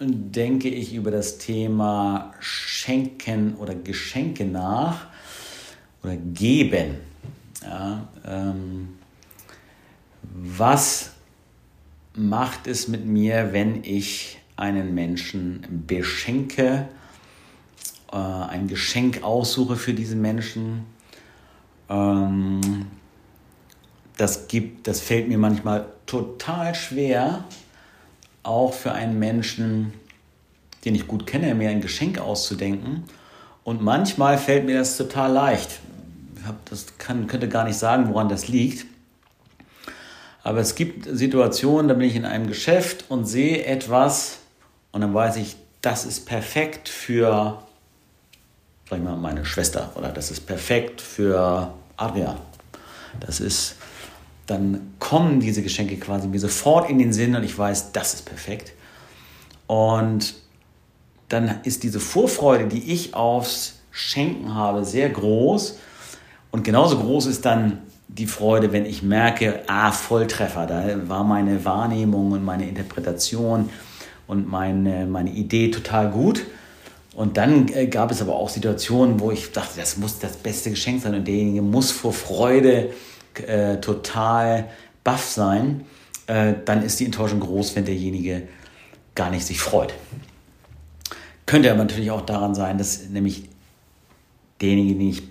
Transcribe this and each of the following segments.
denke ich über das Thema Schenken oder Geschenke nach oder geben. Ja, ähm, was macht es mit mir, wenn ich einen Menschen beschenke, äh, ein Geschenk aussuche für diesen Menschen? Ähm, das, gibt, das fällt mir manchmal total schwer, auch für einen Menschen, den ich gut kenne, mir ein Geschenk auszudenken. Und manchmal fällt mir das total leicht. Ich hab, das kann, könnte gar nicht sagen, woran das liegt. Aber es gibt Situationen, da bin ich in einem Geschäft und sehe etwas und dann weiß ich, das ist perfekt für, sag ich mal, meine Schwester oder das ist perfekt für Adrian. Das ist dann kommen diese Geschenke quasi mir sofort in den Sinn und ich weiß, das ist perfekt. Und dann ist diese Vorfreude, die ich aufs Schenken habe, sehr groß. Und genauso groß ist dann die Freude, wenn ich merke, ah, Volltreffer, da war meine Wahrnehmung und meine Interpretation und meine, meine Idee total gut. Und dann äh, gab es aber auch Situationen, wo ich dachte, das muss das beste Geschenk sein und derjenige muss vor Freude äh, total baff sein, äh, dann ist die Enttäuschung groß, wenn derjenige gar nicht sich freut. Könnte aber natürlich auch daran sein, dass nämlich derjenige, den ich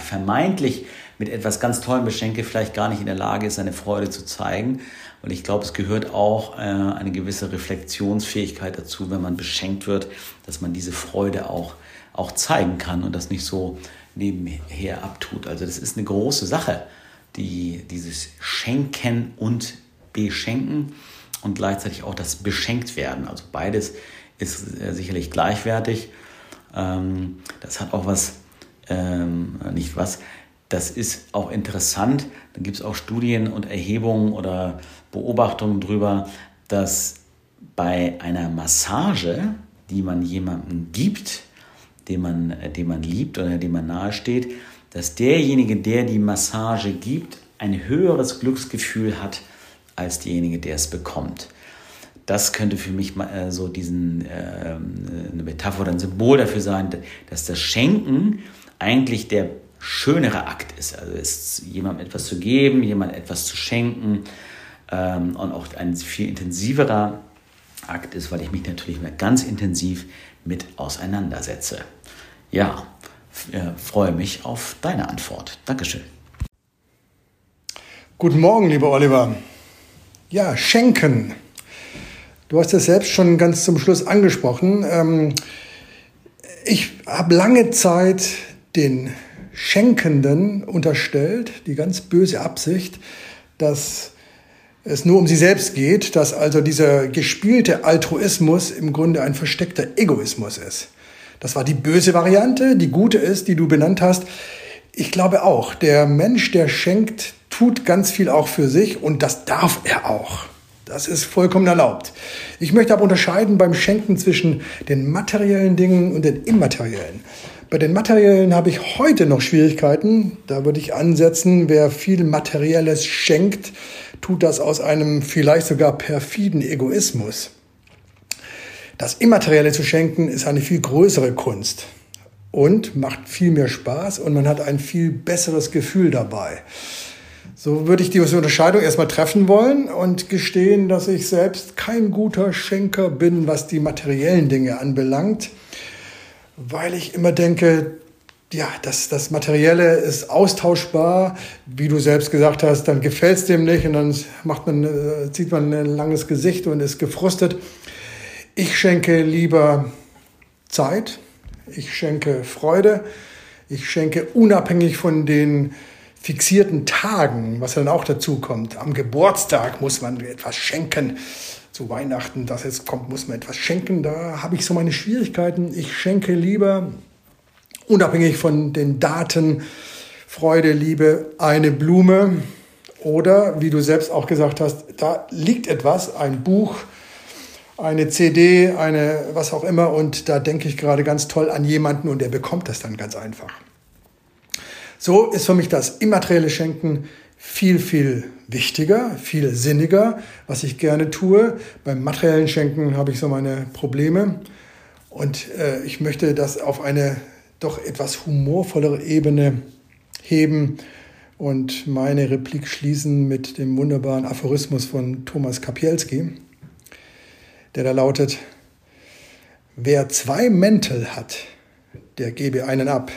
vermeintlich mit etwas ganz Tollem beschenke, vielleicht gar nicht in der Lage ist, seine Freude zu zeigen. Und ich glaube, es gehört auch äh, eine gewisse Reflexionsfähigkeit dazu, wenn man beschenkt wird, dass man diese Freude auch, auch zeigen kann und das nicht so nebenher abtut. Also das ist eine große Sache die, dieses Schenken und Beschenken und gleichzeitig auch das Beschenkt werden. Also beides ist äh, sicherlich gleichwertig. Ähm, das hat auch was, ähm, nicht was, das ist auch interessant. Da gibt es auch Studien und Erhebungen oder Beobachtungen darüber, dass bei einer Massage, die man jemandem gibt, den man, äh, den man liebt oder dem man nahesteht, dass derjenige, der die Massage gibt, ein höheres Glücksgefühl hat als derjenige, der es bekommt. Das könnte für mich äh, so diesen, äh, eine Metapher oder ein Symbol dafür sein, dass das Schenken eigentlich der schönere Akt ist. Also es jemandem etwas zu geben, jemandem etwas zu schenken ähm, und auch ein viel intensiverer Akt ist, weil ich mich natürlich ganz intensiv mit auseinandersetze. Ja, äh, freue mich auf deine Antwort. Dankeschön. Guten Morgen, lieber Oliver. Ja, schenken. Du hast es selbst schon ganz zum Schluss angesprochen. Ähm, ich habe lange Zeit den Schenkenden unterstellt, die ganz böse Absicht, dass es nur um sie selbst geht, dass also dieser gespielte Altruismus im Grunde ein versteckter Egoismus ist. Das war die böse Variante. Die gute ist, die du benannt hast. Ich glaube auch, der Mensch, der schenkt, tut ganz viel auch für sich und das darf er auch. Das ist vollkommen erlaubt. Ich möchte aber unterscheiden beim Schenken zwischen den materiellen Dingen und den immateriellen. Bei den materiellen habe ich heute noch Schwierigkeiten. Da würde ich ansetzen, wer viel Materielles schenkt, tut das aus einem vielleicht sogar perfiden Egoismus. Das Immaterielle zu schenken ist eine viel größere Kunst und macht viel mehr Spaß und man hat ein viel besseres Gefühl dabei. So würde ich diese Unterscheidung erstmal treffen wollen und gestehen, dass ich selbst kein guter Schenker bin, was die materiellen Dinge anbelangt, weil ich immer denke, ja, das, das Materielle ist austauschbar, wie du selbst gesagt hast, dann gefällt es dem nicht und dann macht man, äh, zieht man ein langes Gesicht und ist gefrustet. Ich schenke lieber Zeit, ich schenke Freude, ich schenke unabhängig von den fixierten Tagen, was dann auch dazu kommt. Am Geburtstag muss man etwas schenken. Zu Weihnachten, das jetzt kommt, muss man etwas schenken. Da habe ich so meine Schwierigkeiten. Ich schenke lieber, unabhängig von den Daten, Freude, Liebe, eine Blume. Oder, wie du selbst auch gesagt hast, da liegt etwas, ein Buch, eine CD, eine was auch immer. Und da denke ich gerade ganz toll an jemanden und der bekommt das dann ganz einfach. So ist für mich das immaterielle Schenken viel, viel wichtiger, viel sinniger, was ich gerne tue. Beim materiellen Schenken habe ich so meine Probleme. Und äh, ich möchte das auf eine doch etwas humorvollere Ebene heben und meine Replik schließen mit dem wunderbaren Aphorismus von Thomas Kapielski, der da lautet, wer zwei Mäntel hat, der gebe einen ab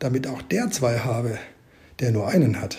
damit auch der zwei habe, der nur einen hat.